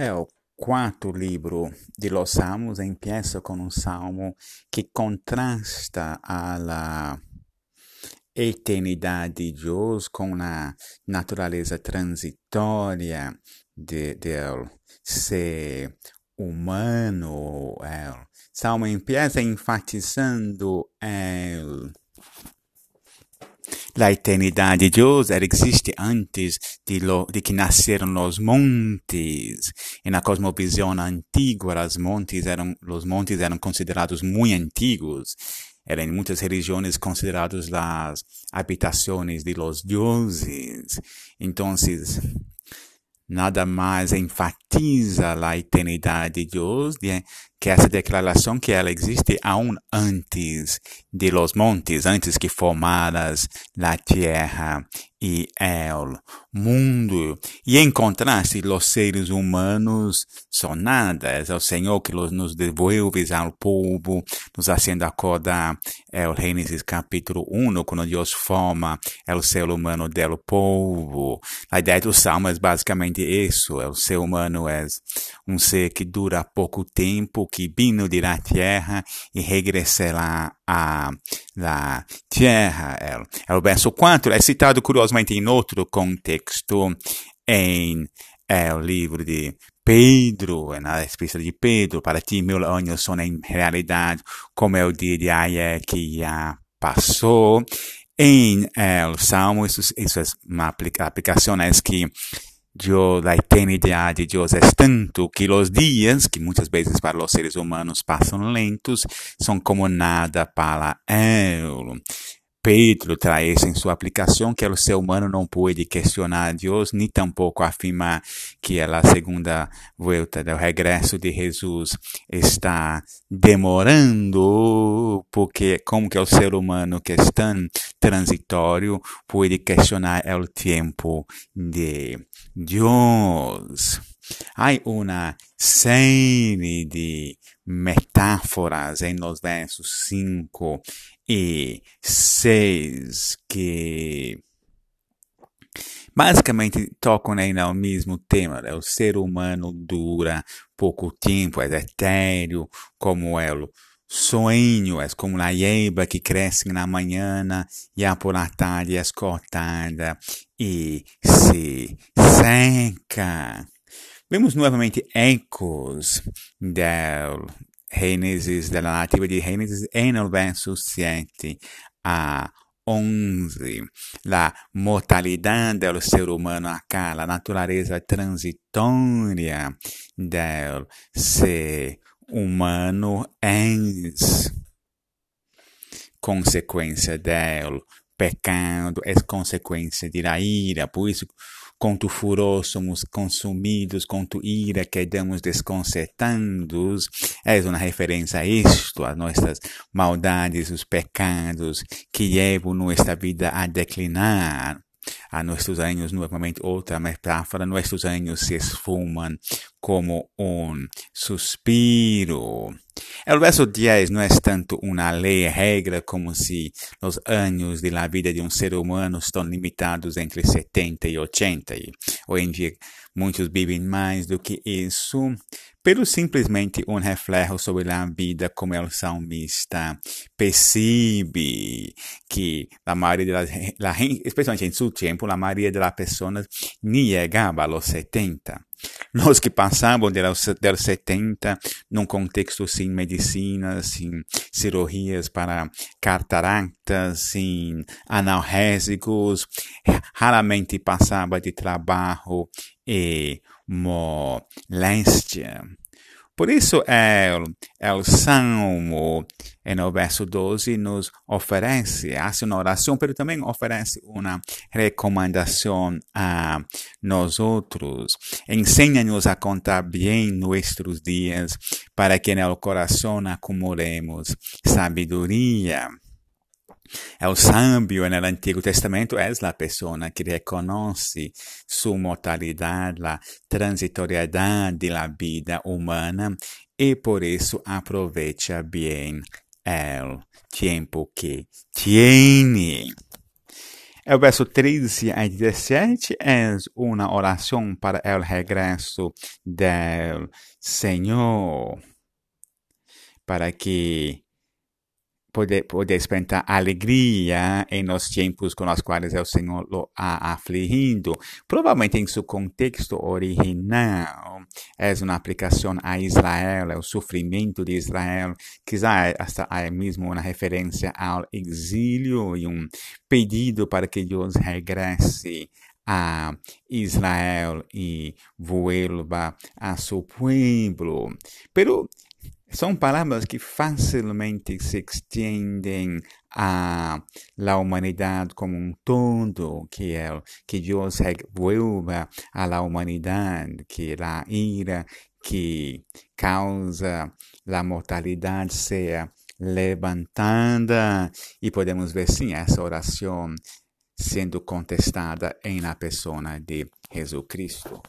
É o quarto livro de Los Salmos, empieza com um salmo que contrasta a eternidade de Deus com a natureza transitória de, del ser humano. El salmo empieza enfatizando el La eternidade de Deus ela existe antes de, lo, de que nasceram os montes. E na cosmovisão antiga, os montes eram, os montes eram considerados muito antigos. Eram em muitas religiões considerados as habitações de los deuses. Então, nada mais enfatiza a eternidade de Deus que essa declaração que ela existe aún antes de los montes, antes que formadas la tierra e el mundo. E em contraste, os seres humanos são nada, é o Senhor que nos devolve ao povo, nos haciendo acordar é o Gênesis capítulo 1, quando Deus forma é o ser humano del povo. A ideia do Salmo é basicamente isso, é o ser humano é um ser que dura pouco tempo, que vino de la tierra e regressará a la tierra. É, o verso 4, é citado curiosamente em outro contexto, em é, o livro de Pedro, na epístola de Pedro, para ti mil anos são em realidade como é o dia de ayer que já passou. Em é, o Salmo, isso, isso é uma aplicação é que Dios, la eternidad de es tanto que los días, que muchas veces para los seres humanos pasan lentos, son como nada para Él. Pedro traz em sua aplicação, que o ser humano não pode questionar Deus, nem tampouco afirmar que a segunda volta do regresso de Jesus está demorando, porque como que o ser humano que é transitório pode questionar o tempo de Deus? Há uma série de metáforas em los versos 5 e 6 que basicamente tocam né, no mesmo tema. Né? O ser humano dura pouco tempo, é etéreo, como é o sonho, é como a hierba que cresce na manhã e a por la tarde é cortada e se seca. Vemos novamente ecos del Gênesis, da narrativa de Gênesis, no verso 7 a 11. La mortalidade do ser humano acá, a natureza transitória do ser humano é consequência do pecado, é consequência da ira, por isso com tu furor somos consumidos, com tu ira quedamos desconcertados. É uma referência a isto, a nossas maldades, os pecados que levam nossa vida a declinar. A nossos anos, novamente, outra metáfora, nossos anos se esfumam como um suspiro. El verso 10 não é tanto uma lei regra como se os anos de la vida de um ser humano estão limitados entre 70 e 80. E hoje em dia muitos vivem mais do que isso, pero simplesmente um reflexo sobre a vida como o salmista percebe que a maioria das, la, especialmente em seu tempo, a maioria das pessoas nem chegava aos 70. Nós que passamos dos 70 num contexto sem medicina, sem cirurgias para cataractas, sem analgésicos, raramente passava de trabalho e moléstia. Por isso, é, é o Salmo, no verso 12, nos oferece, faz uma oração, mas também oferece uma recomendação a nós outros. Ensina-nos a contar bem nossos dias, para que no coração acumulemos sabedoria. El sabio en el Antiguo Testamento es la persona que reconoce su mortalidad, la transitoriedad de la vida humana y por eso aprovecha bien el tiempo que tiene. El verso 13 a 17 é uma oração para o regresso do Senhor, para que poder, poder experimentar alegria em nos tempos com os quais o Senhor lo ha afligido. Provavelmente em seu contexto original, é uma aplicação a Israel, é o sofrimento de Israel, quizá hasta é mesmo uma referência ao exílio e um pedido para que Deus regresse a Israel y vuelva a su pueblo. Pero São palavras que facilmente se extendem a la humanidade como um todo, que é que Deus vuelva a la humanidade, que a ira que causa a mortalidade seja levantada e podemos ver sim essa oração sendo contestada em la pessoa de Jesus Cristo.